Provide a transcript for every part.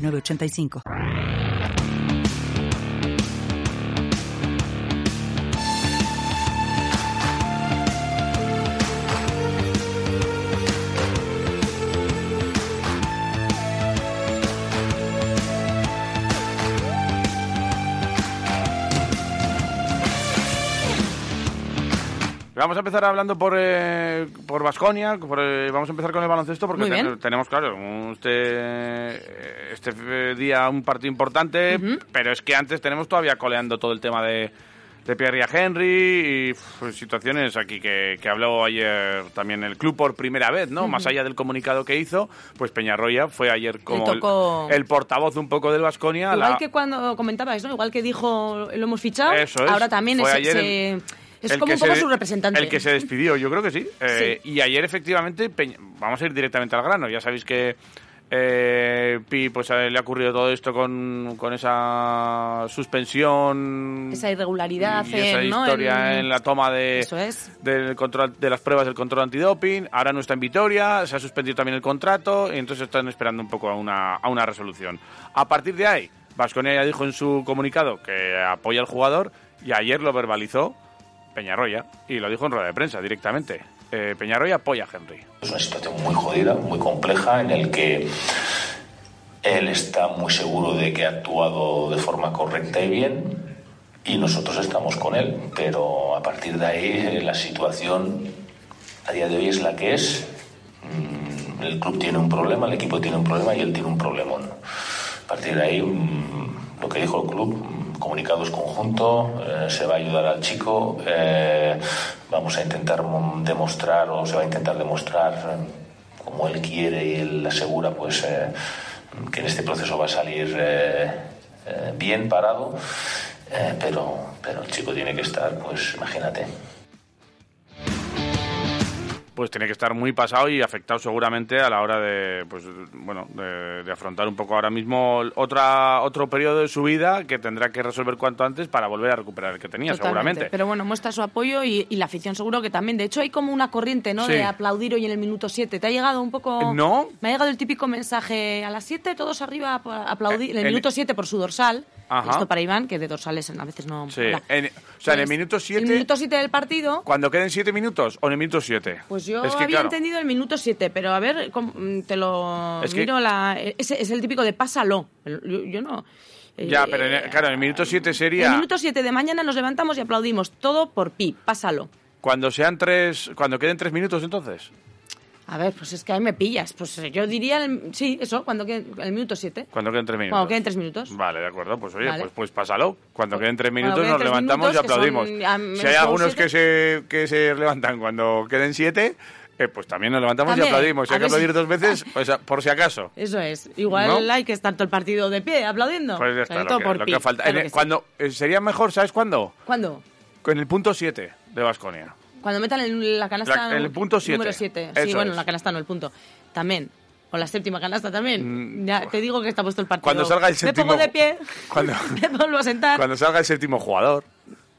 906985. Vamos a empezar hablando por eh, por Vasconia, vamos a empezar con el baloncesto porque tenemos claro un- este este día un partido importante, pero es que antes tenemos todavía coleando todo el tema de de Pierre Henry y uf, situaciones aquí que, que habló ayer también el club por primera vez, ¿no? Más allá del comunicado que hizo, pues Peñarroya fue ayer como el- tocó- el, portavoz un poco del Vasconia. Igual que cuando comentabais, ¿no? Igual que dijo, lo hemos fichado, Eso es. ahora también es, ayer se- el- es el como un poco se- su representante. El que se despidió, yo creo que sí. Eh, Y ayer, efectivamente, Peña- vamos a ir directamente al grano. Ya sabéis que eh, Pi pues, le ha ocurrido todo esto con, con esa suspensión. Esa irregularidad y esa en, ¿no? historia en, en- la toma de, es. del control, de las pruebas del control antidoping. Ahora no está en Vitoria, se ha suspendido también el contrato y entonces están esperando un poco a una, a una resolución. A partir de ahí, Vasconia ya dijo en su comunicado que apoya al jugador y ayer lo verbalizó Peñarroya y lo dijo en rueda de prensa directamente. Eh, Peñarroya apoya a Henry. Es una situación muy jodida, muy compleja, en el que él está muy seguro de que ha actuado de forma correcta y bien, y nosotros estamos con él. Pero a partir de ahí, eh, la situación a día de hoy es la que es. Mm, El club tiene un problema, el equipo tiene un problema y él tiene un problemón. A partir de ahí, mm, lo que dijo el club, comunicado es conjunto, eh, se va a ayudar al chico, eh, vamos a intentar demostrar o se va a intentar demostrar eh, como él quiere y él asegura pues que en este proceso va a salir bien parado, pero, pero el chico tiene que estar, pues imagínate, pues tiene que estar muy pasado y afectado seguramente a la hora de pues bueno de, de afrontar un poco ahora mismo otra otro periodo de su vida que tendrá que resolver cuanto antes para volver a recuperar el que tenía Totalmente. seguramente Pero bueno, muestra su apoyo y, y la afición seguro que también. De hecho, hay como una corriente, ¿no? Sí. De aplaudir hoy en el minuto 7. ¿Te ha llegado un poco...? No. Me ha llegado el típico mensaje a las 7, todos arriba aplaudir. En el Eh, en- minuto 7 por su dorsal. Ajá. Esto para Iván, que de dorsales a veces no... Sí. En- o sea en el Pues, minuto El 7 minuto 7 del partido... cuando queden 7 minutos o en el minuto 7 Pues yo es que, había claro, entendido el minuto 7, pero a ver, mm, te lo Es que- la... Ese es el típico de pásalo. Yo, yo no... ya eh, pero en el- claro en el minuto 7 El sería minuto 7 de mañana nos levantamos y aplaudimos. Todo por pi. Pásalo. cuando sean tres cuando queden 3 minutos entonces A ver, pues es que ahí me pillas. Pues eh, yo diría, el- sí, eso, cuando quede el minuto 7. cuando queden 3 minutos Cuando queden tres minutos. Vale, de acuerdo, pues oye, Vale. pues, pues pásalo. Cuando queden tres Cuando minutos queden nos levantamos y minutos, aplaudimos. son, Si hay algunos siete. que se, que se levantan cuando queden siete, eh, pues también nos levantamos También, y aplaudimos. Si hay que si- aplaudir dos veces, pues por si acaso. Eso es. Igual ¿No? hay que estar todo el partido de pie aplaudiendo. Pues ya está, todo lo que, por lo pi, que falta. claro En el- que sí. cuando, eh, sería mejor, ¿sabes cuándo? ¿Cuándo? En el punto 7 de Vasconia. Cuando metan en la canasta La- el punto siete. número 7. Sí, bueno, es. la canasta no, el punto. También. O la séptima canasta también. Mm, ya te digo que está puesto el partido. Cuando salga el Me séptimo- pongo de pie. Cuando- me vuelvo a sentar. Cuando salga el séptimo jugador.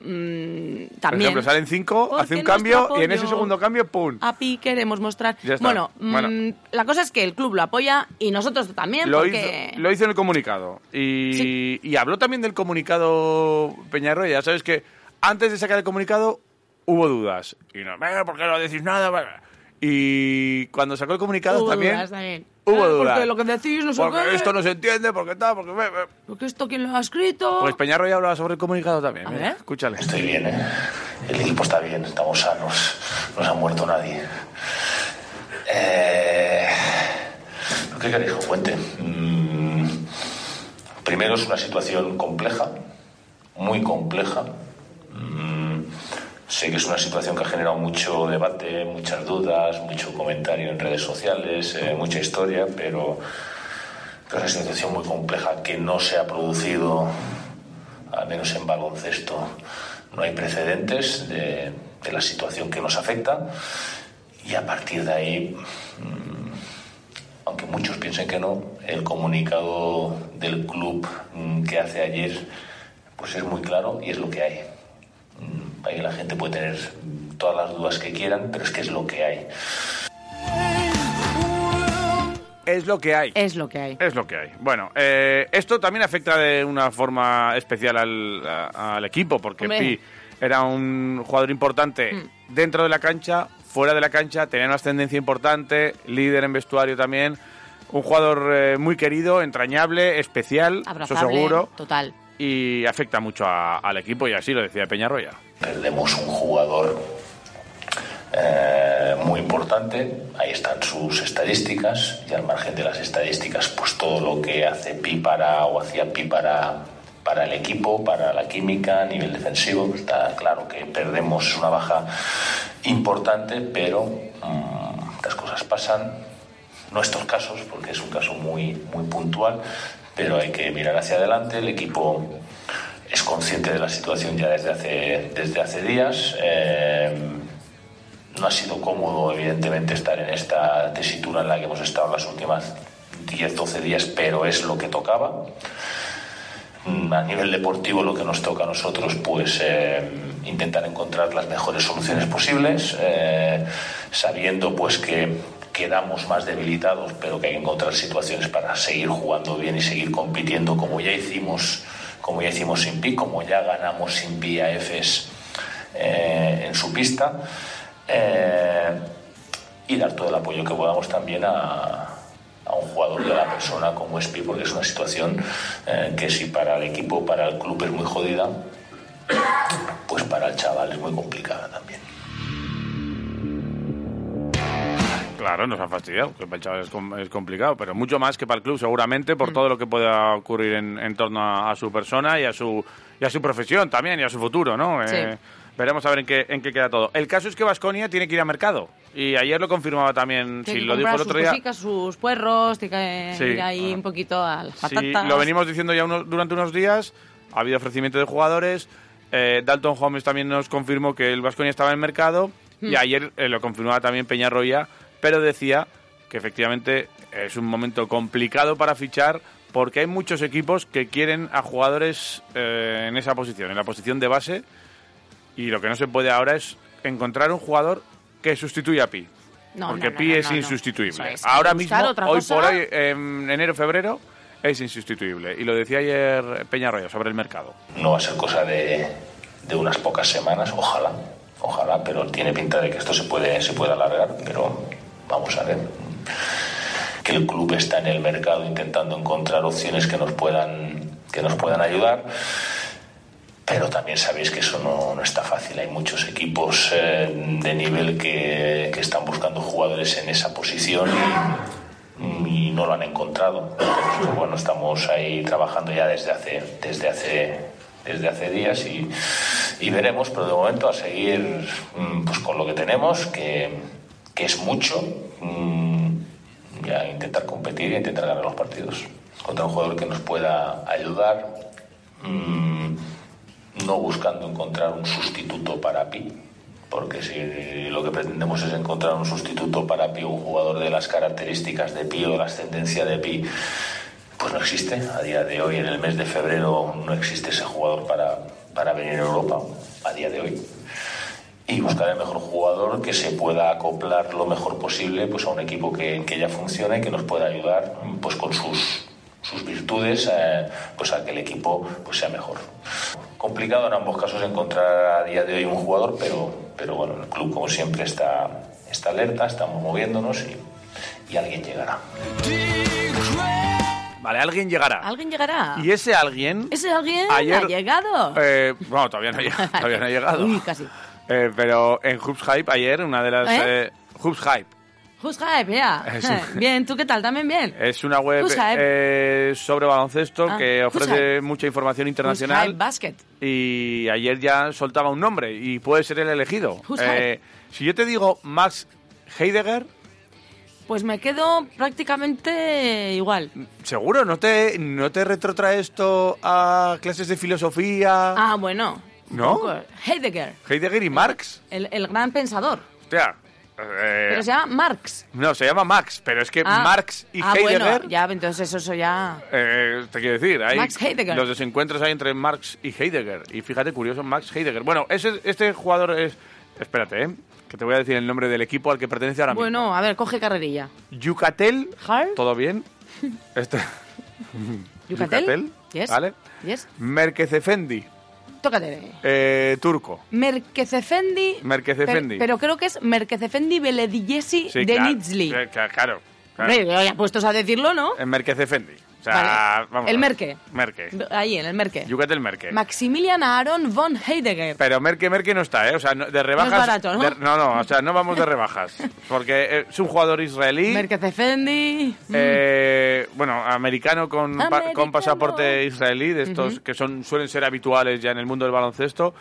Mm, Por también. ejemplo, salen cinco, Porque hace un cambio y en ese segundo cambio, ¡pum! A Pi queremos mostrar. Ya está. Bueno, mm, Bueno. la cosa es que el club lo apoya y nosotros también. Lo, porque... hizo, lo hizo en el comunicado. Y, Sí. y habló también del comunicado Peñarroya. Ya sabes que antes de sacar el comunicado hubo dudas. Y no, "Venga, ¿por qué no decís nada? Y cuando sacó el comunicado Hubo también, dudas también. hubo Eh, dudas. Porque lo que decís no sé Porque qué. esto no se entiende, porque tal, porque... ve, ve". Porque esto quién lo ha escrito. Pues Peñarroya hablaba sobre el comunicado también. A ver. Escúchale. Estoy bien, ¿eh? El equipo está bien, estamos sanos, no se ha muerto nadie. Eh, ¿Qué queréis que cuente? Mm, primero es una situación compleja, muy compleja. Mm, sé que es una situación que ha generado mucho debate, muchas dudas, mucho comentario en redes sociales, eh, mucha historia, pero Es una situación muy compleja que no se ha producido, al menos en baloncesto, no hay precedentes de, de la situación que nos afecta y a partir de ahí, mm, aunque muchos piensen que no, el comunicado del club mm, que hace ayer pues es muy claro y es lo que hay. Ahí la gente puede tener todas las dudas que quieran, pero es que es lo que hay. Es lo que hay. Es lo que hay. Es lo que hay. Bueno, eh, esto también afecta de una forma especial al, a- al equipo, porque Hombre. Pi era un jugador importante Mm. dentro de la cancha, fuera de la cancha, tenía una ascendencia importante, líder en vestuario también, un jugador eh, muy querido, entrañable, especial, eso Abrazable. seguro, Total. y afecta mucho a- al equipo, y así lo decía Peñarroya. Perdemos un jugador eh, muy importante, ahí están sus estadísticas y al margen de las estadísticas, pues todo lo que hace Pi para o hacía Pi para, el equipo, para la química a nivel defensivo, está claro que perdemos una baja importante, pero mm, estas cosas pasan, no estos casos, porque es un caso muy, muy puntual, pero hay que mirar hacia adelante, el equipo es consciente de la situación ya desde hace, desde hace días. eh, no ha sido cómodo, evidentemente, estar en esta tesitura en la que hemos estado las últimas 10, 12 días, pero es lo que tocaba. Mm, A nivel deportivo, lo que nos toca a nosotros, pues eh, intentar encontrar las mejores soluciones posibles, eh, sabiendo pues que quedamos más debilitados, pero que hay que encontrar situaciones para seguir jugando bien y seguir compitiendo como ya hicimos, como ya hicimos sin PI, como ya ganamos sin PI a EFES eh, en su pista. eh, y dar todo el apoyo que podamos también a, a un jugador de la persona como es Pi, porque es una situación eh, que si para el equipo, para el club es muy jodida, pues para el chaval es muy complicada también. Claro, nos ha fastidiado, que para el chaval es, com- es complicado, pero mucho más que para el club seguramente por todo lo que pueda ocurrir en, en torno a, a su persona y a su, y a su profesión también y a su futuro, ¿no? Sí. Eh, veremos a ver en qué, en qué queda todo. El caso es que Vasconia tiene que ir a mercado y ayer lo confirmaba también, Tiene si que lo dijo el otro sus día. cositas, sus puerros, tiene que Sí. ir ahí Ah. un poquito a las Sí, patatas. lo venimos diciendo ya unos- durante unos días. Ha habido ofrecimiento de jugadores. Eh, Dalton Holmes también nos confirmó que el Vasconia estaba en mercado. Y ayer eh, lo confirmaba también Peñarroya. Pero decía que efectivamente es un momento complicado para fichar porque hay muchos equipos que quieren a jugadores eh, en esa posición, en la posición de base. Y lo que no se puede ahora es encontrar un jugador que sustituya a Pi. No, porque no, no, Pi no, es insustituible. Es. Ahora mismo, hoy cosa. por hoy, en enero, febrero, es insustituible. Y lo decía ayer Peñarroya sobre el mercado. No va a ser cosa de, de unas pocas semanas, ojalá, ojalá, pero tiene pinta de que esto se puede, se puede alargar, pero vamos a ver. Que el club está en el mercado intentando encontrar opciones que nos puedan, que nos puedan ayudar. Pero también sabéis que eso no, no está fácil. Hay muchos equipos eh, de nivel que, que están buscando jugadores en esa posición y, no lo han encontrado. Bueno, estamos ahí trabajando ya desde hace, desde hace, desde hace días y, y veremos, pero de momento a seguir mm, pues, con lo que tenemos, que, que es mucho, mm, y a intentar competir e intentar ganar los partidos contra un jugador que nos pueda ayudar. mm, no buscando encontrar un sustituto para Pi, porque si lo que pretendemos es encontrar un sustituto para Pi, un jugador de las características de Pi o la ascendencia de Pi, pues no existe. A día de hoy, en el mes de febrero, no existe ese jugador para, para venir a Europa, a día de hoy. Y buscar el mejor jugador que se pueda acoplar lo mejor posible pues, a un equipo que, que ya funcione y que nos pueda ayudar pues, con sus, sus virtudes eh, pues a que el equipo pues sea mejor. Complicado en ambos casos encontrar a día de hoy un jugador, pero, pero bueno, el club como siempre está, está alerta, estamos moviéndonos y, y alguien llegará. Vale, alguien llegará. ¿Alguien llegará? Y ese alguien... ¿Ese alguien Ayer- ha llegado? Eh, bueno, todavía no ha llegado. Todavía no ha llegado. Uy, casi. Eh, pero en Hoops Hype ayer, una de las... ¿Eh? eh, Hoops Hype. Who's hype, ya. Un- Bien, ¿tú qué tal? ¿También bien? Es una web Who's eh, sobre baloncesto Ah, que Who's ofrece mucha información Who's internacional. hype basket. y ayer ya soltaba un nombre y puede ser el elegido. Who's Eh, si yo te digo Max Heidegger, Pues me quedo prácticamente igual. ¿Seguro? ¿No te, ¿No te retrotrae esto a clases de filosofía? Ah, bueno. ¿No? Heidegger, Heidegger y Marx. el, el gran pensador. Hostia. eh, Pero se llama Marx. No, se llama Max, pero es que Ah, Marx y ah, Heidegger... bueno, ya, entonces eso, eso ya... Eh, te quiero decir, hay Max Heidegger. los desencuentros hay entre Marx y Heidegger. Y fíjate, curioso, Max Heidegger. Bueno, ese, este jugador es... Espérate, ¿eh? Que te voy a decir el nombre del equipo al que pertenece ahora Bueno, a ver, coge carrerilla. mismo. Yucatel. Har. ¿Todo bien? Este... ¿Yucatel? Yes. ¿Vale? Yes. Merkezefendi, Tócate. eh, turco. Merkezefendi... Merkezefendi. Pero, pero creo que es Merkezefendi Belediyesi Sí, de claro, Nizli. eh, Claro, claro. claro. Hombre, ya puestos a decirlo, ¿no? En Merkezefendi. O sea, Vale. vamos El. Merke. Merke. Ahí, en el Merke. Yucatel Merke. Maximilian Aaron von Heidegger. Pero Merke Merke no está, ¿eh? O sea, no- de rebajas... barato, ¿no? de- no, no, o sea, no vamos de rebajas. Porque eh, es un jugador israelí... Merkezefendi... Eh, bueno, americano con, pa- Americano. con pasaporte israelí, de estos que son suelen ser habituales ya en el mundo del baloncesto,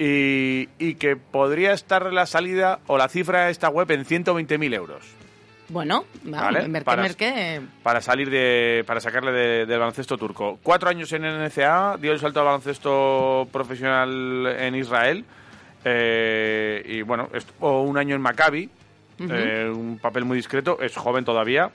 y, y que podría estar la salida o la cifra de esta web en 120.000 euros Bueno, va, Vale, Merke, para- para salir de para sacarle de- del baloncesto turco. Cuatro años en NCA, dio el salto al baloncesto profesional en Israel, eh, y bueno, estuvo un año en Maccabi, eh, un papel muy discreto, es joven todavía,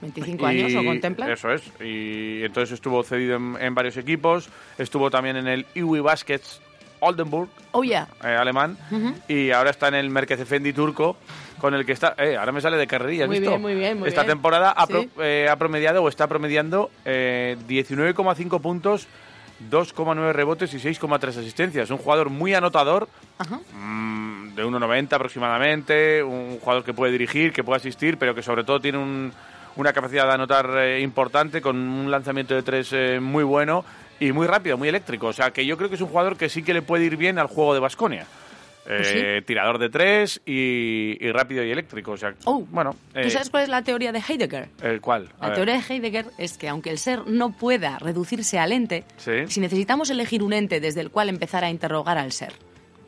25 años, ¿lo Y contempla? Eso es. Y entonces estuvo cedido en, en varios equipos. Estuvo también en el Iwi Baskets Oldenburg, Oh, yeah. eh, alemán. Y ahora está en el Merkez Efendi turco, con el que está... Eh, ahora me sale de carrerilla, ¿has Muy visto? bien, muy bien, muy Esta bien. temporada ha, pro- Sí. eh, ha promediado o está promediando eh, 19,5 puntos, 2,9 rebotes y 6,3 asistencias. Un jugador muy anotador, Ajá. mm, de 1,90 aproximadamente, un jugador que puede dirigir, que puede asistir, pero que sobre todo tiene un- una capacidad de anotar eh, importante, con un lanzamiento de tres eh, muy bueno y muy rápido, muy eléctrico. O sea, que yo creo que es un jugador que sí que le puede ir bien al juego de Basconia. Pues Tirador de tres y, y rápido y eléctrico. O sea, Oh, bueno. ¿Tú eh, sabes cuál es la teoría de Heidegger? ¿El cuál? A La ver. teoría de Heidegger es que aunque el ser no pueda reducirse al ente, Sí. si necesitamos elegir un ente desde el cual empezar a interrogar al ser,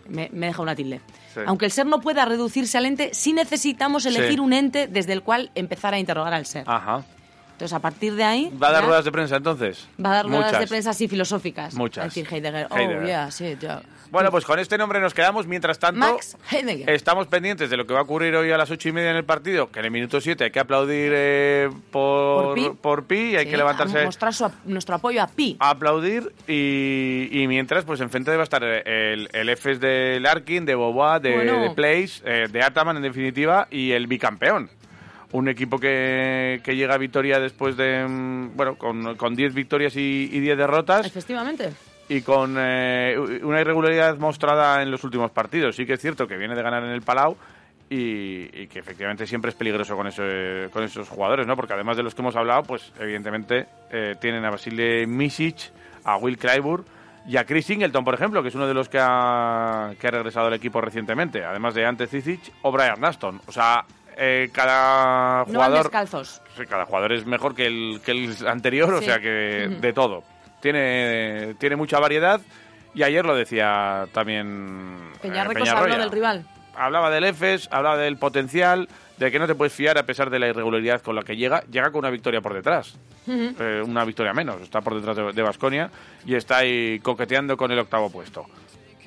me, me deja una tilde. Sí. Aunque el ser no pueda reducirse al ente, sí necesitamos elegir Sí. Un ente desde el cual empezar a interrogar al ser. Ajá. Entonces, a partir de ahí... ¿Va a dar ya ruedas de prensa entonces? Va a dar ruedas de prensa así filosóficas. Muchas. A decir Heidegger. Oh, yeah, sí, ya. Bueno, pues con este nombre nos quedamos. Mientras tanto, Max estamos pendientes de lo que va a ocurrir hoy a las ocho y media en el partido, que en el minuto siete hay que aplaudir eh, por, Por Pi. por Pi y hay Sí, que levantarse mostrar su nuestro apoyo a Pi. a aplaudir y, y mientras pues enfrente va a estar el, el EFES de Larkin, de Boboa, de, Bueno. de Place, eh, de Ataman en definitiva y el bicampeón. Un equipo que, que llega a victoria después de, mm, bueno, con, con 10 victorias y, y 10 derrotas Efectivamente. Y con eh, una irregularidad mostrada en los últimos partidos. Sí que es cierto que viene de ganar en el Palau y, y que efectivamente siempre es peligroso con, ese- con esos jugadores, ¿no? Porque además de los que hemos hablado, pues evidentemente eh, tienen a Basile Misic, a Will Clyburn y a Chris Singleton, por ejemplo, que es uno de los que ha, que ha regresado al equipo recientemente, además de Ante Cicic o Brian Aston. O sea, eh, cada No jugador... descalzos. Sí, cada jugador es mejor que el, que el anterior, o sea que de todo. Tiene, tiene mucha variedad y ayer lo decía también eh, Peñarroya. habló del rival. Hablaba del EFES, hablaba del potencial, de que no te puedes fiar a pesar de la irregularidad con la que llega. Llega con una victoria por detrás, Eh, una victoria menos, está por detrás de Vasconia y está ahí coqueteando con el octavo puesto.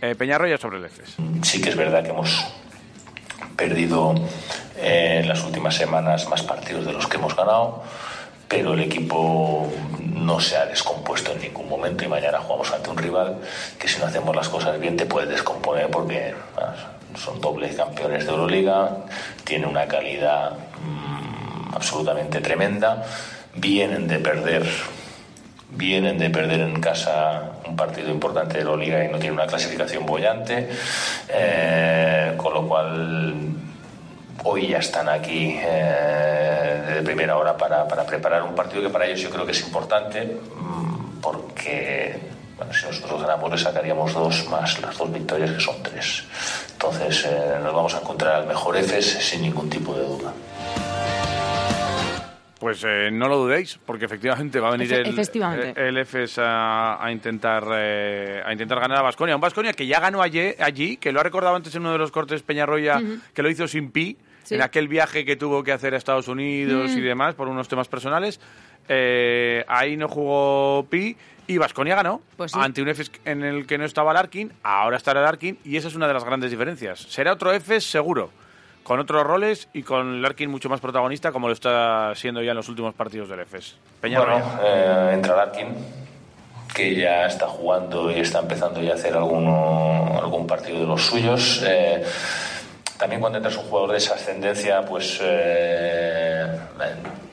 Eh, Peñarroya sobre el EFES. Sí que es verdad que hemos perdido eh, en las últimas semanas más partidos de los que hemos ganado, pero el equipo no se ha descompuesto en ningún momento y mañana jugamos ante un rival que si no hacemos las cosas bien te puede descomponer porque ah, son dobles campeones de Euroliga, tiene una calidad mm, absolutamente tremenda, vienen de perder vienen de perder en casa un partido importante de la Liga y no tienen una clasificación bollante, eh, con lo cual hoy ya están aquí eh, de primera hora para, para preparar un partido que para ellos yo creo que es importante mm, porque si nosotros ganamos le sacaríamos dos más las dos victorias que son tres. Entonces eh, nos vamos a encontrar al mejor EFES sin ningún tipo de duda. Pues eh, no lo dudéis, porque efectivamente va a venir Efe- el, efectivamente. el EFES a, a intentar eh, a intentar ganar a Basconia. Un Basconia que ya ganó allí, allí, que lo ha recordado antes en uno de los cortes Peñarroya, que lo hizo sin pi, Sí. en aquel viaje que tuvo que hacer a Estados Unidos y demás por unos temas personales. Eh, ahí no jugó Pi y Vasconia ganó Pues sí. ante un EFES en el que no estaba Larkin, ahora estará Larkin y esa es una de las grandes diferencias. Será otro EFES seguro, con otros roles y con Larkin mucho más protagonista como lo está siendo ya en los últimos partidos del EFES. Peñarroya. Bueno, eh, entra Larkin, que ya está jugando y está empezando ya a hacer alguno, algún partido de los suyos. Eh, también cuando entras un jugador de esa ascendencia, pues eh,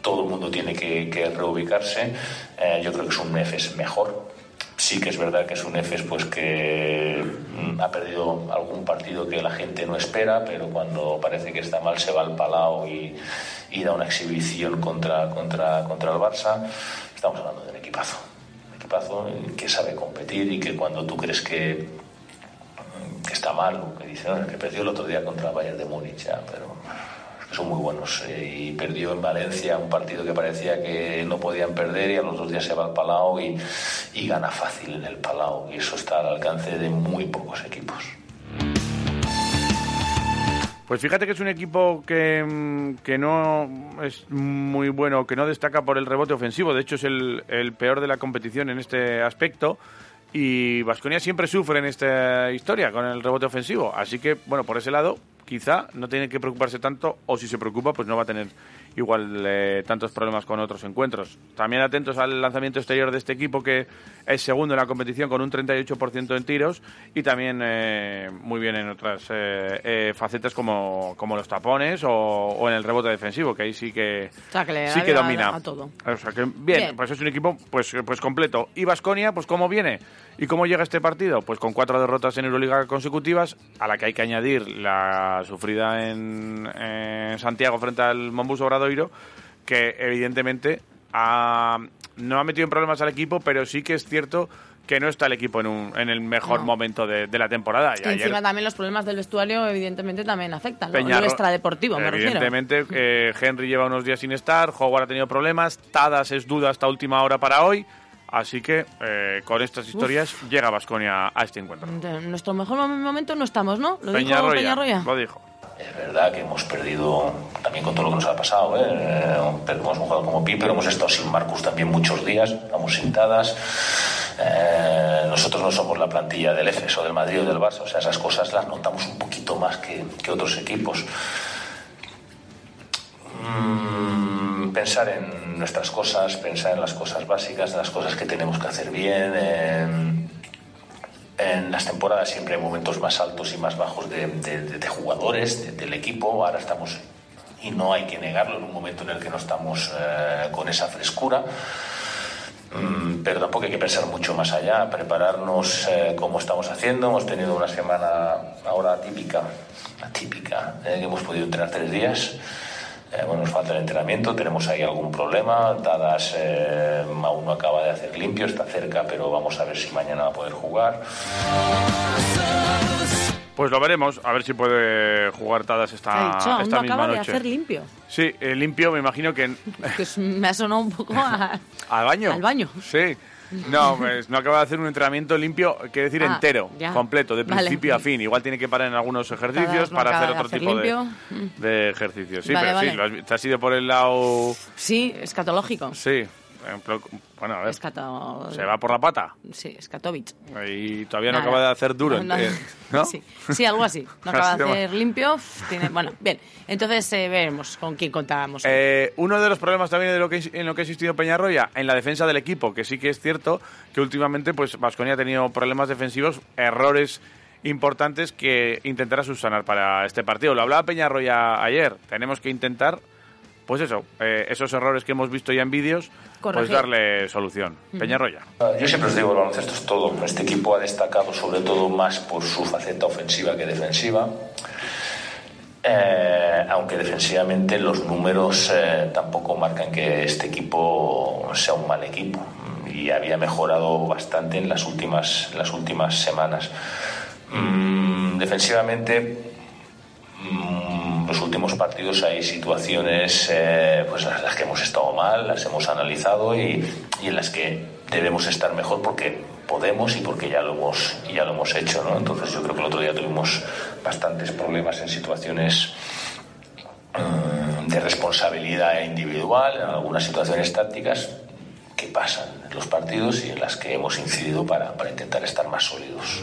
todo el mundo tiene que, que reubicarse. Eh, yo creo que es un EFES mejor. Sí que es verdad que es un EFES pues que mm, ha perdido algún partido que la gente no espera, pero cuando parece que está mal se va al Palau y, da una exhibición contra, contra, contra el Barça. Estamos hablando de un equipazo. Un equipazo que sabe competir y que cuando tú crees que, está mal, o que dice, "No, que perdió el otro día contra el Bayern de Múnich, ya, pero son muy buenos. eh, y perdió en Valencia un partido que parecía que no podían perder y a los dos días se va al Palau y, y gana fácil en el Palau. Y eso está al alcance de muy pocos equipos. Pues fíjate que es un equipo que, que no es muy bueno, que no destaca por el rebote ofensivo. De hecho, es el, el peor de la competición en este aspecto. Y Vasconia siempre sufre en esta historia con el rebote ofensivo. Así que, bueno, por ese lado, quizá no tiene que preocuparse tanto, o si se preocupa, pues no va a tener igual eh, tantos problemas con otros encuentros. También atentos al lanzamiento exterior de este equipo, que es segundo en la competición con un 38% en tiros y también eh, muy bien en otras eh, eh, facetas como, como los tapones o, o en el rebote defensivo, que ahí sí que, O sea, que le sí que a- domina. a todo. O sea que bien, Bien. pues es un equipo pues, pues completo. Y Vasconia, pues cómo viene y cómo llega este partido, pues con cuatro derrotas en Euroliga consecutivas, a la que hay que añadir la sufrida en, en Santiago frente al Mombus Obradoiro, que evidentemente ha- no ha metido en problemas al equipo, pero sí que es cierto que no está el equipo en, un, en el mejor No. momento de, de la temporada. Y ayer- encima también los problemas del vestuario, evidentemente, también afectan. Lo, lo Peñarro- extradeportivo, me refiero. Evidentemente, eh, Henry lleva unos días sin estar, Howard ha tenido problemas, Tadas es duda hasta última hora para hoy, así que eh, con estas historias llega Vasconia a este encuentro. En nuestro mejor mom- momento no estamos, ¿no? Lo dijo Peñarroya, Peñarroya. lo dijo. Es verdad que hemos perdido también con todo lo que nos ha pasado. ¿eh? Hemos jugado como Pi, pero hemos estado sin Marcus también muchos días. Estamos sintadas. Eh, nosotros no somos la plantilla del EFES o del Madrid o del Barça. O sea, esas cosas las notamos un poquito más que, que otros equipos. Mm, pensar en nuestras cosas, pensar en las cosas básicas, en las cosas que tenemos que hacer bien. en- en las temporadas siempre hay momentos más altos y más bajos de, de- de- jugadores, de- del equipo. Ahora estamos, y no hay que negarlo, en un momento en el que no estamos eh, con esa frescura. Mm, pero tampoco hay que pensar mucho más allá, prepararnos eh, como estamos haciendo. Hemos tenido una semana ahora atípica, atípica, eh, que hemos podido entrenar tres días. Eh, bueno, nos falta el entrenamiento, tenemos ahí algún problema. Dadas eh, aún no acaba de hacer limpio, está cerca, pero vamos a ver si mañana va a poder jugar. Pues lo veremos, a ver si puede jugar Tadas Ha esta, dicho, aún esta no misma acaba de hacer limpio. Sí, eh, limpio, me imagino que en- Que es- me ha sonado un poco a... al baño. Al baño. Sí. No, pues no acaba de hacer un entrenamiento limpio, quiere decir Ah, entero, ya. completo, de Vale. principio a fin. Igual tiene que parar en algunos ejercicios para hacer de otro hacer tipo de, de ejercicios. Sí, Vale, pero sí, vale. te has ido por el lado... Sí, escatológico. Sí, bueno, a ver, Escato... se va por la pata Sí, Skatovich. y todavía no Nada. acaba de hacer duro, No, no. eh, ¿no? Sí, sí, algo así. No acaba de hacer limpio. Tiene... Bueno, bien. Entonces eh, veremos con quién contábamos. Eh, uno de los problemas también de lo que, en lo que ha existido Peñarroya, en la defensa del equipo, que sí que es cierto que últimamente pues Vasconia ha tenido problemas defensivos, errores importantes que intentará subsanar para este partido. Lo hablaba Peñarroya ayer, tenemos que intentar, pues eso, eh, esos errores que hemos visto ya en vídeos, pues Corregir. darle solución. Peñarroya. Yo siempre os digo, el baloncesto es todo. Este equipo ha destacado sobre todo más por su faceta ofensiva que defensiva. Eh, aunque defensivamente los números eh, tampoco marcan que este equipo sea un mal equipo y había mejorado bastante en las últimas, las últimas semanas. Mm, defensivamente, mm, los últimos partidos hay situaciones eh, pues las, las que hemos estado mal, las hemos analizado y, en las que debemos estar mejor porque podemos y porque ya lo hemos ya lo hemos hecho, ¿no? Entonces yo creo que el otro día tuvimos bastantes problemas en situaciones mm, de responsabilidad individual en algunas situaciones tácticas que pasan en los partidos y en las que hemos incidido para intentar estar más sólidos.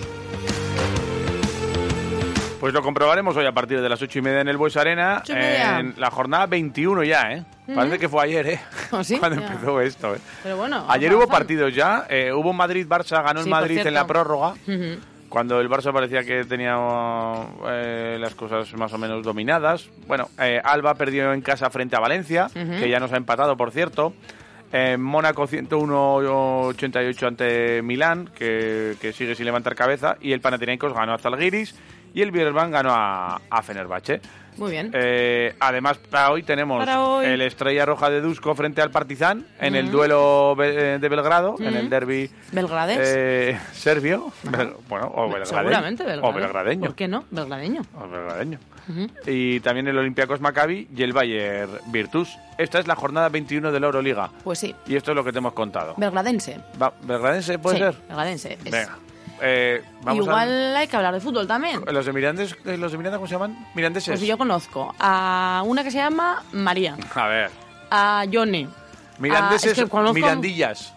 Pues lo comprobaremos hoy a partir de las ocho y media en el Bues Arena, en la jornada 21 ya, ¿eh? Parece que fue ayer, ¿eh? ¿Oh, sí? Cuando Ya. empezó esto, ¿eh? Pero bueno. Ayer hubo partidos ya, eh, hubo Madrid-Barça, ganó el Sí, Madrid en la prórroga, cuando el Barça parecía que tenía eh, las cosas más o menos dominadas. Bueno, eh, Alba perdió en casa frente a Valencia, que ya nos ha empatado, por cierto. Eh, Mónaco 101-88 ante Milán, que, que sigue sin levantar cabeza. Y el Panathinaikos ganó a Zalgiris. Y el Villeurbanne ganó a, a Fenerbahce. Muy bien. Eh, además, para hoy tenemos Para hoy. el Estrella Roja de Dusko frente al Partizan en el duelo be- eh, de Belgrado, en el derby ¿Belgrades? eh, serbio. Bel- bueno, o belgradeño. Seguramente Belgrade. O belgradeño. ¿Por qué no? Belgradeño. O belgradeño. Y también el Olympiacos Maccabi y el Bayer Virtus. Esta es la jornada 21 de la Euroliga. Pues sí. Y esto es lo que te hemos contado. Belgradense. Va, ¿Belgradense puede sí, ser? Belgradense. es. Venga. Eh, vamos Igual hay que hablar de fútbol también. a... ¿Los de Mirandes, eh, los de Miranda cómo se llaman? Mirandeses. Pues yo conozco a una que se llama María, A ver. a Johnny, Mirandeses, Ah, es que conozco- Mirandillas.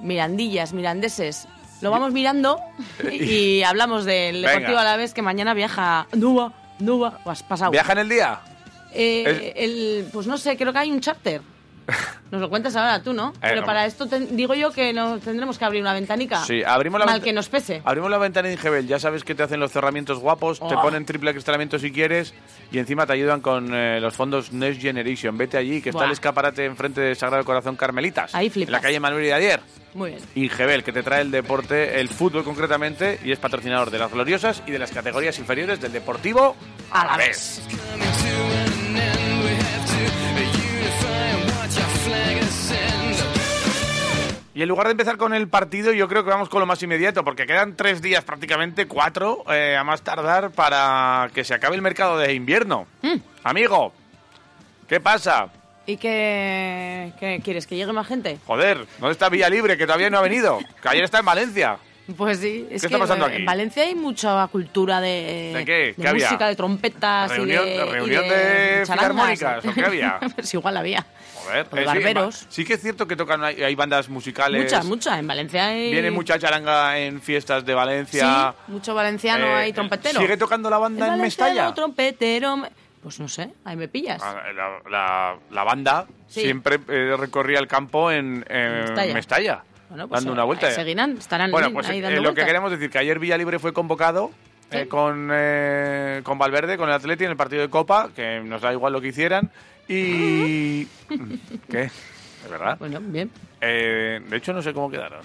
Mirandillas, Mirandeses. Lo vamos mirando y hablamos del Venga. Deportivo a la vez que mañana viaja Nuba, Nuba, has pasado. ¿Viaja en el día? Eh, el, pues no sé, creo que hay un charter. Nos lo cuentas ahora tú, ¿no? Pero no. para esto ten- digo yo que nos tendremos que abrir una ventanica. Sí, abrimos la Mal que nos pese. Abrimos la ventana de Ingebel, ya sabes que te hacen los cerramientos guapos, te Oh. ponen triple acristalamiento si quieres y encima te ayudan con eh, los fondos Next Generation. Vete allí, que está el escaparate enfrente de Sagrado Corazón Carmelitas. Ahí flipas. En la calle Manuel y de ayer. Muy bien. Ingebel, que te trae el deporte, el fútbol concretamente, y es patrocinador de las gloriosas y de las categorías inferiores del Deportivo A la vez. Y en lugar de empezar con el partido, yo creo que vamos con lo más inmediato, porque quedan tres días, prácticamente cuatro, eh, a más tardar, para que se acabe el mercado de invierno. Mm. Amigo, ¿qué pasa? ¿Y qué, qué quieres? ¿Que llegue más gente? Joder, ¿dónde está Villa Libre, que todavía no ha venido? Que ayer está en Valencia. Pues sí, es ¿Qué que está pasando aquí? en Valencia hay mucha cultura de, ¿De qué? ¿Qué había? música, de trompetas Reunión- y de, reunión y de charangas. filarmónicas, ¿o qué había? pues igual había. Joder, eh, sí, que es cierto que tocan, hay, hay bandas musicales. Muchas, muchas. En Valencia hay... Viene mucha charanga en fiestas de Valencia. Sí, mucho valenciano Eh, hay trompetero. ¿Sigue tocando la banda El en Mestalla? trompetero... Pues no sé, ahí me pillas. Ah, La, la- la banda Sí. siempre eh, recorría el campo en, Mestalla. Mestalla, Bueno, pues dando eh, una vuelta. Seguirán, estarán bueno, ahí pues ahí eh, dando lo que queremos decir que ayer Villalibre fue convocado Sí. eh, con, eh, con Valverde, con el Atleti en el partido de Copa, que nos da igual lo que hicieran. Y... ¿Qué? ¿De verdad? Bueno, bien. Eh, de hecho, no sé cómo quedaron.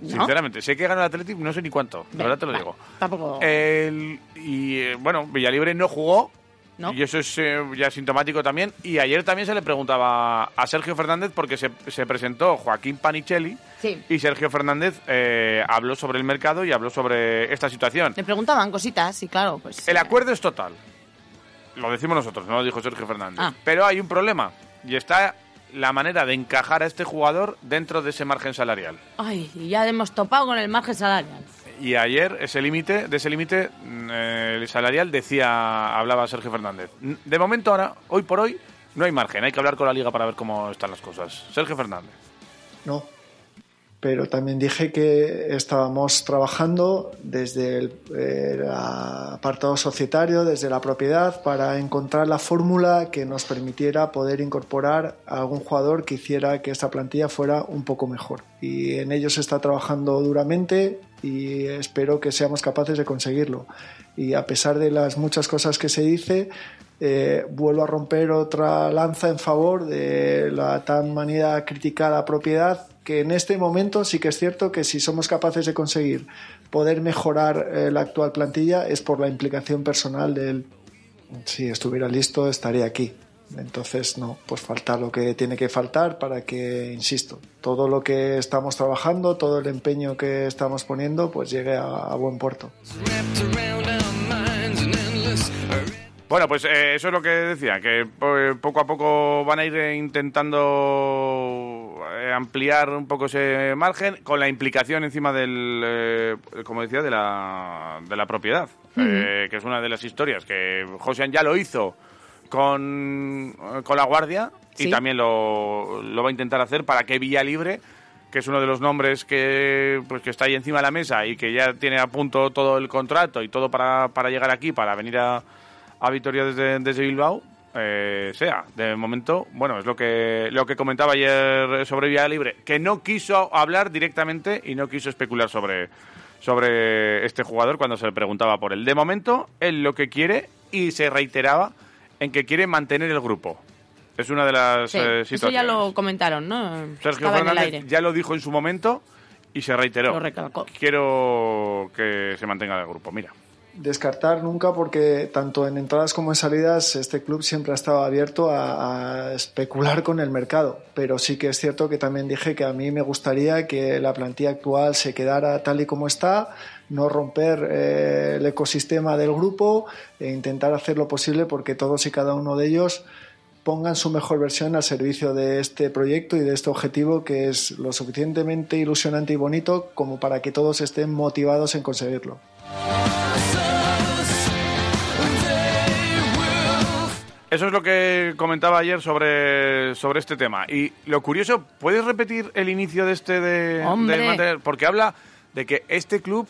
¿No? Sinceramente, sé que ganó el Athletic, no sé ni cuánto. De verdad te lo digo. Tampoco... El- y eh, bueno, Villalibre no jugó. ¿No? Y eso es eh, ya sintomático también. Y ayer también se le preguntaba a Sergio Fernández porque se, se presentó Joaquín Panicelli Sí. y Sergio Fernández eh, habló sobre el mercado y habló sobre esta situación. Le preguntaban cositas y claro, pues... El eh, acuerdo es total. Lo decimos nosotros, no lo dijo Sergio Fernández. Ah. Pero hay un problema y está la manera de encajar a este jugador dentro de ese margen salarial. Ay, y ya hemos topado con el margen salarial. Y ayer ese límite, de ese límite mm, eh, salarial decía, hablaba Sergio Fernández. De momento ahora, hoy por hoy, no hay margen. Hay que hablar con la liga para ver cómo están las cosas. Sergio Fernández. No. Pero también dije que estábamos trabajando desde el, el apartado societario, desde la propiedad, para encontrar la fórmula que nos permitiera poder incorporar a algún jugador que hiciera que esta plantilla fuera un poco mejor. Y en ello se está trabajando duramente y espero que seamos capaces de conseguirlo. Y a pesar de las muchas cosas que se dice, eh, vuelvo a romper otra lanza en favor de la tan manera criticada propiedad que en este momento sí que es cierto que si somos capaces de conseguir poder mejorar eh, la actual plantilla es por la implicación personal del si estuviera listo estaría aquí entonces no pues falta lo que tiene que faltar para que insisto todo lo que estamos trabajando todo el empeño que estamos poniendo pues llegue a, a buen puerto. Bueno, pues eh, eso es lo que decía, que po- poco a poco van a ir eh, intentando eh, ampliar un poco ese margen con la implicación encima del, eh, como decía, de la, de la propiedad, eh, que es una de las historias que José ya lo hizo con, con la Guardia y Sí. también lo, lo va a intentar hacer para que Villalibre, que es uno de los nombres que, pues, que está ahí encima de la mesa y que ya tiene a punto todo el contrato y todo para, para llegar aquí, para venir a, a Vitoria desde, desde Bilbao, eh, sea. De momento, bueno, es lo que, lo que comentaba ayer sobre Villalibre, que no quiso hablar directamente y no quiso especular sobre, sobre este jugador cuando se le preguntaba por él. De momento, él lo que quiere y se reiteraba en que quiere mantener el grupo. Es una de las Sí, eh, eso situaciones. ya lo comentaron, ¿no? Sergio Estaba en el Fernández aire. ya lo dijo en su momento y se reiteró. Lo recalcó. Quiero que se mantenga el grupo. Mira, Descartar nunca porque tanto en entradas como en salidas este club siempre ha estado abierto a, a especular con el mercado. Pero sí que es cierto que también dije que a mí me gustaría que la plantilla actual se quedara tal y como está, no romper eh, el ecosistema del grupo e intentar hacer lo posible porque todos y cada uno de ellos pongan su mejor versión al servicio de este proyecto y de este objetivo que es lo suficientemente ilusionante y bonito como para que todos estén motivados en conseguirlo. eso es lo que comentaba ayer sobre, sobre este tema. Y lo curioso, ¿puedes repetir el inicio de este de, de mantener? Porque habla de que este club,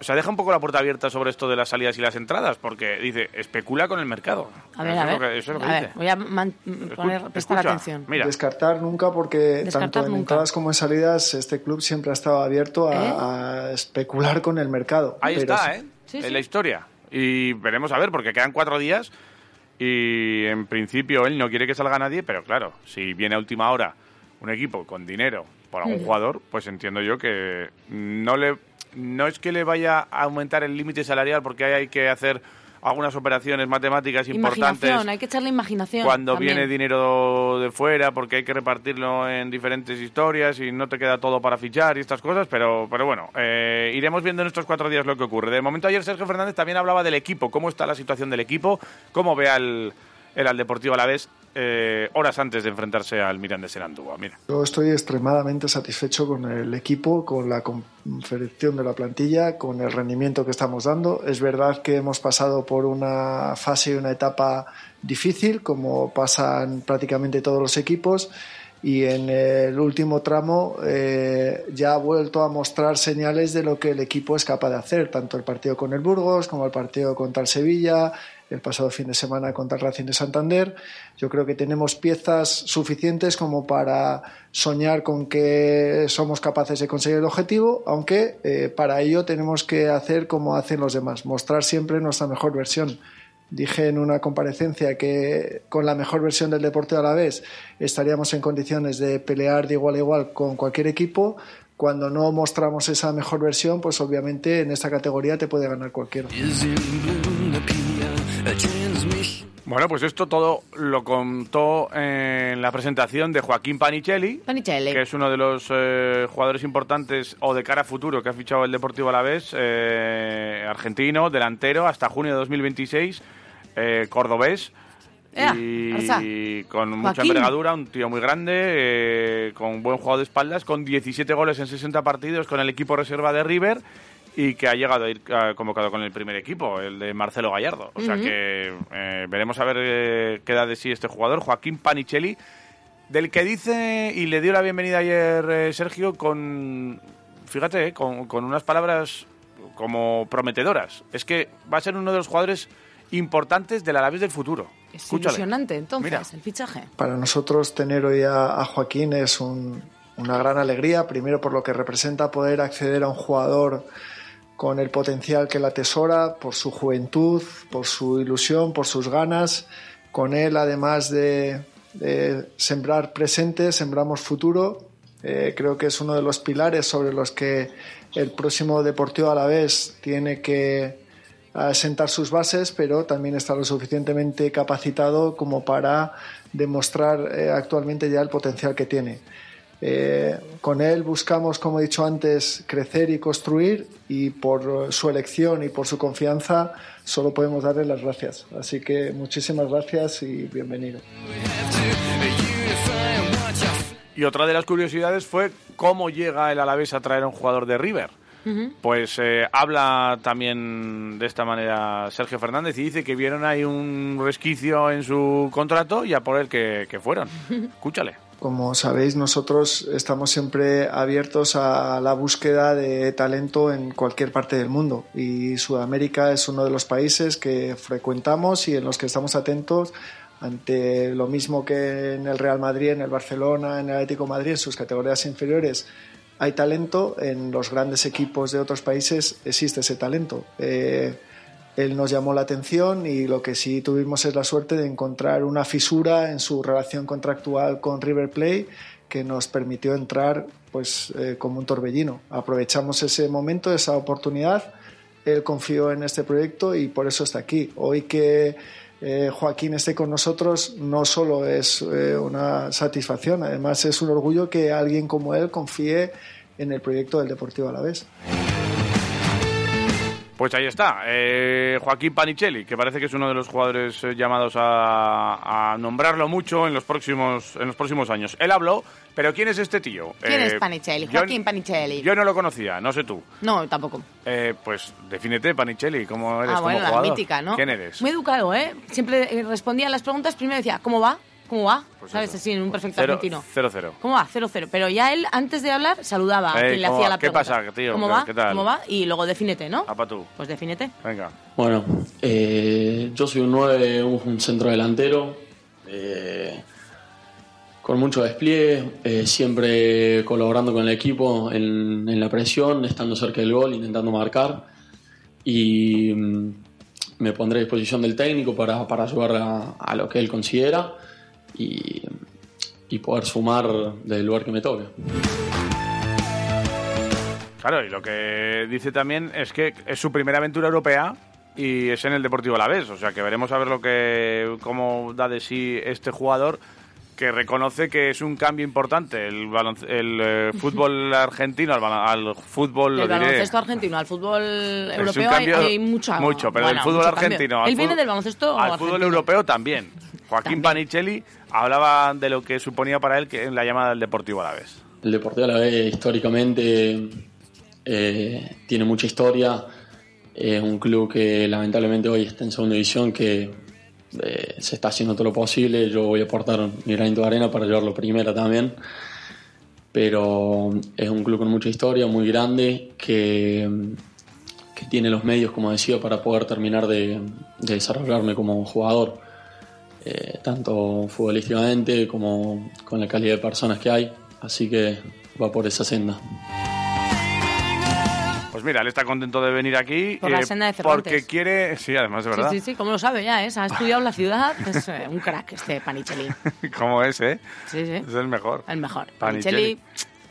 o sea, deja un poco la puerta abierta sobre esto de las salidas y las entradas, porque dice, especula con el mercado. A ver, Eso a es lo ver. que- eso es lo que a dice. ver, voy a poner, prestar escucha, atención. Mira, Descartar nunca porque Descartar tanto en nunca. entradas como en salidas este club siempre ha estado abierto a, ¿Eh? a especular con el mercado. Ahí Pero está, sí- ¿eh? Sí, en sí. la historia. Y veremos a ver, porque quedan cuatro días y en principio él no quiere que salga nadie, pero claro, si viene a última hora un equipo con dinero por algún jugador, pues entiendo yo que no le no es que le vaya a aumentar el límite salarial porque ahí hay que hacer algunas operaciones matemáticas importantes hay que echarle imaginación. cuando también. viene dinero de fuera porque hay que repartirlo en diferentes historias y no te queda todo para fichar y estas cosas, pero, pero bueno, eh, iremos viendo en estos cuatro días lo que ocurre. De momento ayer Sergio Fernández también hablaba del equipo, cómo está la situación del equipo, cómo ve al, el al Deportivo a la vez horas antes de enfrentarse al Mirandés en Andúa. Mira. Yo estoy extremadamente satisfecho con el equipo, con la confección de la plantilla, con el rendimiento que estamos dando. Es verdad que hemos pasado por una fase y una etapa difícil, como pasan prácticamente todos los equipos, y en el último tramo eh, ya ha vuelto a mostrar señales de lo que el equipo es capaz de hacer, tanto el partido con el Burgos como el partido contra el Sevilla, el pasado fin de semana contra el Racing de Santander. Yo creo que tenemos piezas suficientes como para soñar con que somos capaces de conseguir el objetivo, aunque eh, para ello tenemos que hacer como hacen los demás, mostrar siempre nuestra mejor versión. Dije en una comparecencia que con la mejor versión del deporte a la vez estaríamos en condiciones de pelear de igual a igual con cualquier equipo. Cuando no mostramos esa mejor versión, pues obviamente en esta categoría te puede ganar cualquiera. Bueno, pues esto todo lo contó en la presentación de Joaquín Panicelli, Panicelli. que es uno de los eh, jugadores importantes o de cara a futuro que ha fichado el Deportivo Alavés, eh, argentino, delantero, hasta junio de 2026, eh, cordobés. Y con mucha Joaquín. envergadura, un tío muy grande, eh, con buen juego de espaldas, con 17 goles en 60 partidos con el equipo reserva de River y que ha llegado a ir convocado con el primer equipo, el de Marcelo Gallardo. O sea que eh, veremos a ver eh, qué da de sí este jugador, Joaquín Panicelli, del que dice y le dio la bienvenida ayer eh, Sergio con, fíjate, eh, con, con unas palabras como prometedoras. Es que va a ser uno de los jugadores importantes del Alavés del futuro. Es Escúchale. ilusionante, entonces, Mira. el fichaje. Para nosotros tener hoy a, a Joaquín es un- una gran alegría, primero por lo que representa poder acceder a un jugador con el potencial que la atesora, por su juventud, por su ilusión, por sus ganas. Con él, además de, de sembrar presente, sembramos futuro. Eh, creo que es uno de los pilares sobre los que el próximo Deportivo Alavés tiene que a sentar sus bases, pero también está lo suficientemente capacitado como para demostrar eh, actualmente ya el potencial que tiene. Eh, con él buscamos, como he dicho antes, crecer y construir y por su elección y por su confianza solo podemos darle las gracias. Así que muchísimas gracias y bienvenido. Y otra de las curiosidades fue cómo llega el Alavés a traer a un jugador de River. Pues eh, habla también de esta manera Sergio Fernández y dice que vieron ahí un resquicio en su contrato y a por él que, que fueron. Escúchale. Como sabéis, nosotros estamos siempre abiertos a la búsqueda de talento en cualquier parte del mundo y Sudamérica es uno de los países que frecuentamos y en los que estamos atentos ante lo mismo que en el Real Madrid, en el Barcelona, en el Atlético de Madrid, en sus categorías inferiores hay talento, en los grandes equipos de otros países existe ese talento. Eh, él nos llamó la atención y lo que sí tuvimos es la suerte de encontrar una fisura en su relación contractual con River Plate que nos permitió entrar pues eh, como un torbellino. Aprovechamos ese momento, esa oportunidad. Él confió en este proyecto y por eso está aquí. Hoy que eh, Joaquín esté con nosotros no solo es eh, una satisfacción, además es un orgullo que alguien como él confíe en el proyecto del Deportivo Alavés. Pues ahí está, eh, Joaquín Panicelli, que parece que es uno de los jugadores eh, llamados a, nombrarlo mucho en los próximos en los próximos años. Él habló, pero ¿quién es este tío? ¿Quién es eh, Panicelli? Joaquín Panicelli. Yo no lo conocía, no sé tú. No, tampoco. pues defínete, Panicelli, ¿cómo eres ah, bueno, como la mítica, ¿no? ¿Quién eres? Muy educado, ¿eh? Siempre respondía a las preguntas, primero decía, ¿cómo va? ¿Cómo va? Pues ¿Sabes? Así, en un perfecto argentino. 0-0. ¿Cómo va? 0-0. Pero ya él, antes de hablar, saludaba a quien le hacía la pregunta. ¿Qué pasa, tío? ¿Cómo va? ¿Cómo va? Y luego defínete, ¿no? Apa tú. Pues defínete. Venga. Bueno, eh, yo soy un 9, un centro delantero. Eh, con mucho despliegue, eh, siempre colaborando con el equipo en, en, la presión, estando cerca del gol, intentando marcar. Y mm, me pondré a disposición del técnico para, para ayudar a, a lo que él considera y, poder sumar del lugar que me toque. Claro, y lo que dice también es que es su primera aventura europea y es en el Deportivo Alavés, o sea que veremos a ver lo que cómo da de sí este jugador que reconoce que es un cambio importante el, el eh, fútbol argentino al, fútbol el baloncesto argentino al fútbol europeo hay, mucho mucho pero el fútbol argentino él viene del baloncesto al fútbol europeo también Joaquín Panicelli hablaba de lo que suponía para él que en la llamada del Deportivo Alavés. El Deportivo Alavés históricamente eh, tiene mucha historia. Es un club que lamentablemente hoy está en segunda división, que eh, se está haciendo todo lo posible. Yo voy a aportar mi granito de arena para llevarlo primera también. Pero es un club con mucha historia, muy grande, que, que tiene los medios, como decía, para poder terminar de, de desarrollarme como jugador. Eh, tanto futbolísticamente como con la calidad de personas que hay, así que va por esa senda. Pues mira, él está contento de venir aquí. Por la eh, senda de Cervantes. Porque quiere, sí, además de verdad. Sí, sí, sí, como lo sabe ya, ¿eh? ha estudiado la ciudad, es eh, un crack este Panichelli. ¿Cómo es, eh? Sí, sí. Es el mejor. El mejor. Panichelli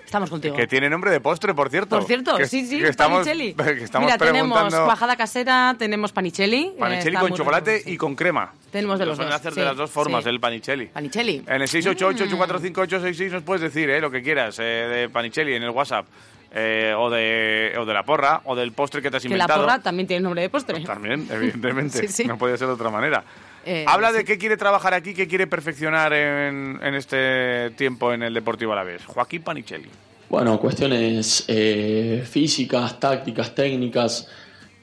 Estamos contigo. Que tiene nombre de postre, por cierto. Por cierto, sí, sí, que estamos, panicelli. Que estamos Mira, tenemos cuajada casera, tenemos panicelli. Panicelli con chocolate y con crema. Tenemos de los, dos. hacer de las dos formas el panicelli. Panicelli. En el 688-845-866 nos puedes decir eh, lo que quieras eh, de panicelli en el WhatsApp. Eh, o, de, o de la porra, o del postre que te has inventado. Que la porra también tiene nombre de postre. Pues también, evidentemente. No puede ser de otra manera. Habla de qué quiere trabajar aquí, qué quiere perfeccionar en, en este tiempo en el Deportivo Alavés. Joaquín Panicelli. Bueno, cuestiones eh, físicas, tácticas, técnicas.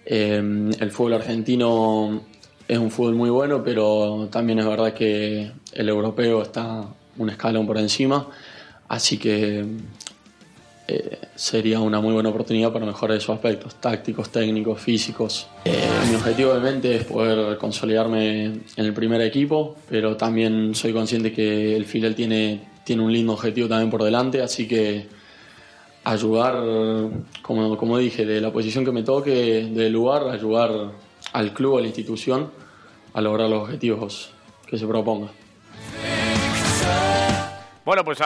Eh, el fútbol argentino es un fútbol muy bueno, pero también es verdad que el europeo está un escalón por encima, así que eh, sería una muy buena oportunidad para mejorar esos aspectos tácticos, técnicos, físicos. mi objetivo obviamente es poder consolidarme en el primer equipo, pero también soy consciente que el filial tiene, tiene un lindo objetivo también por delante, así que ayudar, como, como dije, de la posición que me toque, del lugar, ayudar al club, a la institución a lograr los objetivos que se proponga. Bueno, pues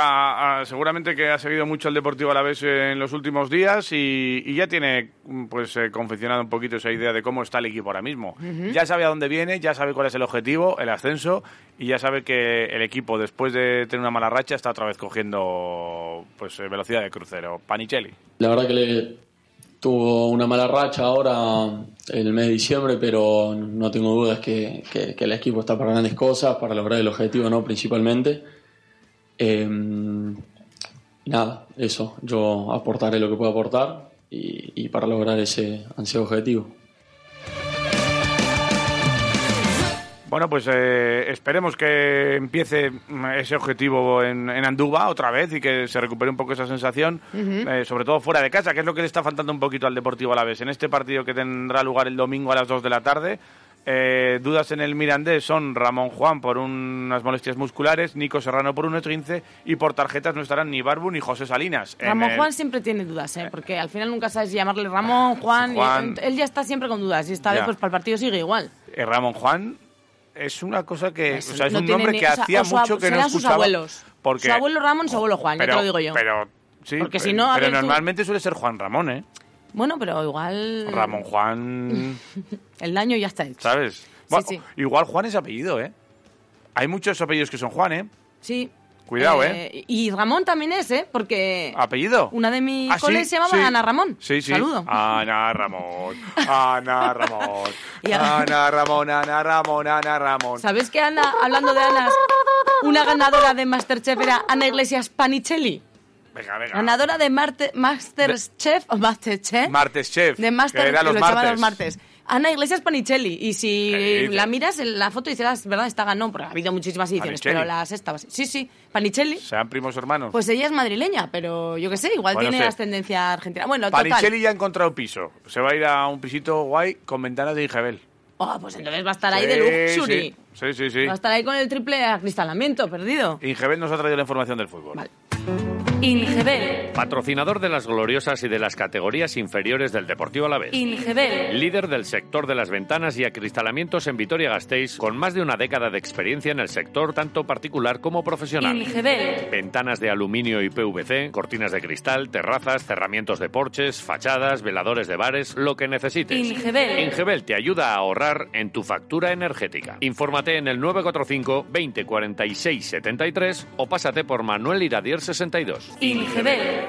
seguramente que ha seguido mucho el Deportivo a la vez en los últimos días y, ya tiene pues eh, confeccionado un poquito esa idea de cómo está el equipo ahora mismo. Ya sabe a dónde viene, ya sabe cuál es el objetivo, el ascenso y ya sabe que el equipo después de tener una mala racha está otra vez cogiendo pues eh, velocidad de crucero. Panicelli. La verdad que le tuvo una mala racha ahora el mes de diciembre, pero no tengo dudas que, que el equipo está para grandes cosas, para lograr el objetivo, no principalmente. Eh, nada, eso, yo aportaré lo que puedo aportar y, y para lograr ese ansiado objetivo. Bueno, pues eh, esperemos que empiece mm, ese objetivo en, en Andúba otra vez y que se recupere un poco esa sensación, eh, sobre todo fuera de casa, que es lo que le está faltando un poquito al Deportivo Alavés. En este partido que tendrá lugar el domingo a las 2 de la tarde, eh, dudas en el Mirandés son Ramón Juan por unas molestias musculares, Nico Serrano por un esguince y por tarjetas no estarán ni Barbu ni José Salinas. Ramón el- Juan siempre tiene dudas, ¿eh? Porque al final nunca sabes llamarle Ramón, Juan. y- Juan. él ya está siempre con dudas y esta vez pues para el partido sigue igual. eh, Ramón Juan es una cosa que, Eso o sea, es no un nombre ni- que o sea, hacía o mucho que no serán sus escuchaba. abuelos. Porque, Su abuelo Ramón su abuelo Juan, ya te lo digo yo. Pero, sí, Porque si no, pero normalmente suele ser Juan Ramón, ¿eh? Bueno, pero igual... Ramón Juan, El daño ya está hecho. ¿sabes? Bueno, sí. Igual Juan es apellido, ¿eh? Hay muchos apellidos que son Juan, ¿eh? Sí. Cuidado, Y Ramón también es, ¿eh? Porque ¿Apellido? una de mis ¿Ah, sí? coles se llamaba Sí. Ana Ramón. Sí, sí. Saludo. Ana Ramón, Ana Ramón, Ana Ramón, Ana Ramón, Ana Ramón. ¿Sabes que Ana, hablando de Anas, una ganadora de Masterchef era Ana Iglesias Panicelli? Venga, venga. Ganadora de Marte, Masterchef o Masterchef. Martes Chef. de Master, que era que los lo echaban martes. los martes. Ana Iglesias Panicelli. Y si la miras en la foto y dices, "Ah, verdad, esta ganó, porque ha habido muchísimas ediciones, Panicelli. pero la sexta. Sí, sí, Panicelli. Sean primos hermanos. Pues ella es madrileña, pero yo qué sé, igual Bueno, tiene ascendencia argentina. Bueno, total. Panicelli ya ha encontrado piso. Se va a ir a un pisito guay con ventanas de Ingebel. Oh, pues entonces va a estar ahí Sí, de luxury. Sí, sí, sí. sí. Va a estar ahí con el triple acristalamiento perdido. Ingebel nos ha traído la información del fútbol. Vale. Ingebel. Patrocinador de las gloriosas y de las categorías inferiores del Deportivo Alavés. Ingebel. Líder del sector de las ventanas y acristalamientos en Vitoria-Gasteiz, con más de una década de experiencia en el sector tanto particular como profesional. Ingebel. Ventanas de aluminio y PVC, cortinas de cristal, terrazas, cerramientos de porches, fachadas, veladores de bares, lo que necesites. Ingebel. Ingebel te ayuda a ahorrar en tu factura energética. Infórmate en el 945 20 46 73 o pásate por Manuel Iradier 62. Ingebel.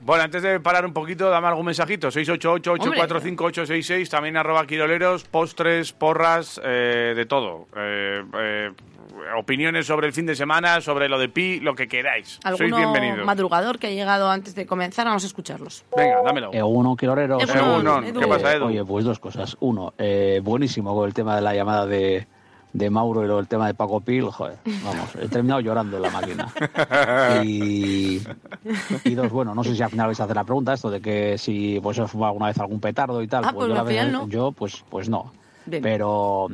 Bueno, antes de parar un poquito, dame algún mensajito. 688-845-866, también arroba quiroleros, postres, porras, eh, de todo. Eh, eh, opiniones sobre el fin de semana, sobre lo de Pi, lo que queráis. Sois bienvenidos. madrugador que ha llegado antes de comenzar, vamos a escucharlos. Venga, dámelo. Egunon, Quiroleros. Egunon, Edu. ¿qué pasa, Edu? Oye, pues dos cosas. Uno, eh, buenísimo con el tema de la llamada de, de Mauro y lo del tema de Paco Pil. Joder, vamos, he terminado llorando en la máquina. Y, y dos, bueno, no sé si al final vais a hacer la pregunta esto de que si pues os fuma alguna vez algún petardo y tal. Ah, pues yo, la final verdad- no. yo, pues, pues no. Bien. Pero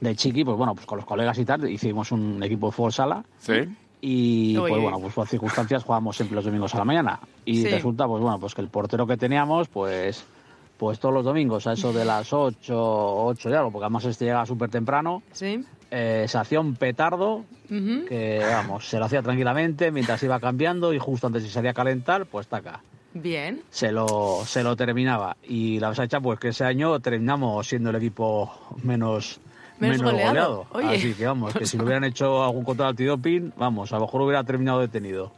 de chiqui, pues bueno, pues con los colegas y tal, hicimos un equipo de fútbol sala. ¿Sí? Y pues bueno, pues por circunstancias jugábamos siempre los domingos a la mañana. Y Sí. resulta, pues bueno, pues que el portero que teníamos, pues pues todos los domingos, a eso de las 8, 8 y algo, porque además este llega súper temprano, ¿Sí? eh, se hacía un petardo que, vamos, se lo hacía tranquilamente mientras iba cambiando y justo antes de salir a calentar, pues taca. Bien. Se lo, se lo terminaba. Y la verdad hecha, pues que ese año terminamos siendo el equipo menos, Menos goleado. Oye. Así que vamos, que si lo hubieran hecho algún control antidoping, vamos, a lo mejor hubiera terminado detenido.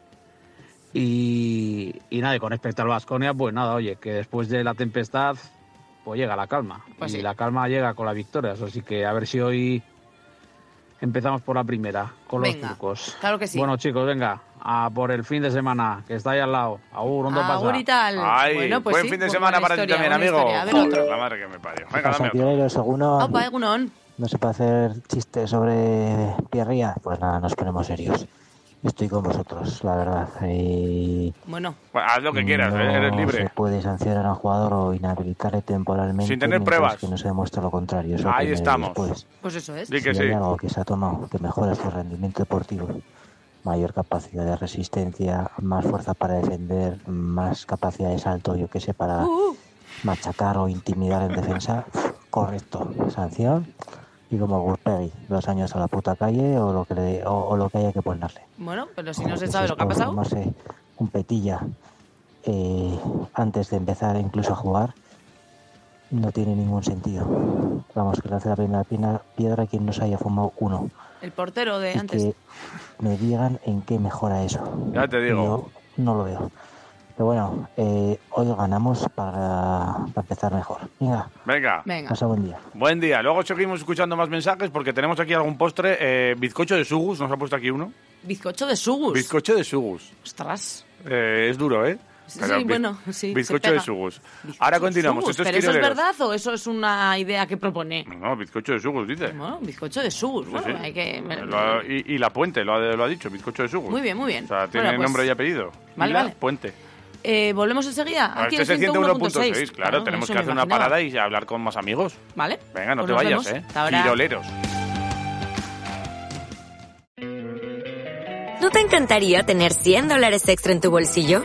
Y, y nada, y con respecto al Vasconia, pues nada, oye, que después de la tempestad, pues llega la calma. Pues y sí. la calma llega con la victoria. Así que a ver si hoy empezamos por la primera, con Venga, los turcos. claro que sí. Bueno, chicos, venga, a por el fin de semana, que está ahí al lado. Agur, ¿dónde pasa? Agur y tal. Ay, bueno, pues buen sí, fin de pues semana para ti también, amigo. historia. A ver otro. la madre que me parió. Venga, dame otro. Opa, Egunon. no se puede hacer chistes sobre Pierría. Pues nada, nos ponemos serios. Estoy con vosotros, la verdad. Y Bueno, Bueno, haz lo que quieras, no ¿eh? eres se libre. puede sancionar a un jugador o inhabilitarle temporalmente Sin tener pruebas. que no se demuestra lo contrario. Eso Ahí estamos. después. pues eso es. Di que si sí. hay algo que se ha tomado que mejora su rendimiento deportivo, mayor capacidad de resistencia, más fuerza para defender, más capacidad de salto, yo que sé, para Uh, machacar o intimidar en defensa, correcto, sanción y como Gurpegui, dos años a la puta calle o lo que le- o, o lo que haya que ponerle. bueno, pero si no se sabe lo que ha pasado. tomarse un petilla eh, antes de empezar incluso a jugar no tiene ningún sentido. Vamos, que le hace la primera piedra quien no se haya fumado uno. El portero de Y antes. que me digan en qué mejora eso. Ya te digo. Yo no lo veo. Pero bueno, eh, hoy ganamos para, para empezar mejor. Venga, Venga. Venga. pasa buen día. Buen día. Luego seguimos escuchando más mensajes porque tenemos aquí algún postre. Eh, bizcocho de Sugus, nos ha puesto aquí uno. Bizcocho de sugus. Bizcocho de sugus. Ostras. Eh, es duro, ¿eh? Sí, Pero sí, bi- bueno, sí, Bizcocho de sugus. Bizcocho Ahora de continuamos. sugus. Esto es ¿Pero eso es verdad o eso es una idea que propone? No, bizcocho de sugus, dice. Bueno, bizcocho de sugus. Bueno, sí. hay que... Lo ha- y, y la puente, lo ha, lo ha dicho, bizcocho de sugus. Muy bien, muy bien. O sea, tiene Bueno, pues- nombre y apellido. Vale, y la vale. puente. Eh, ¿Volvemos enseguida? Aquí este es en el 101.6. 101.6, claro, tenemos que hacer una parada y hablar con más amigos. ¿Vale? Venga, no Pues te vayas, vemos. ¿eh? Quiroleros. ¿No te encantaría tener 100 dólares extra en tu bolsillo?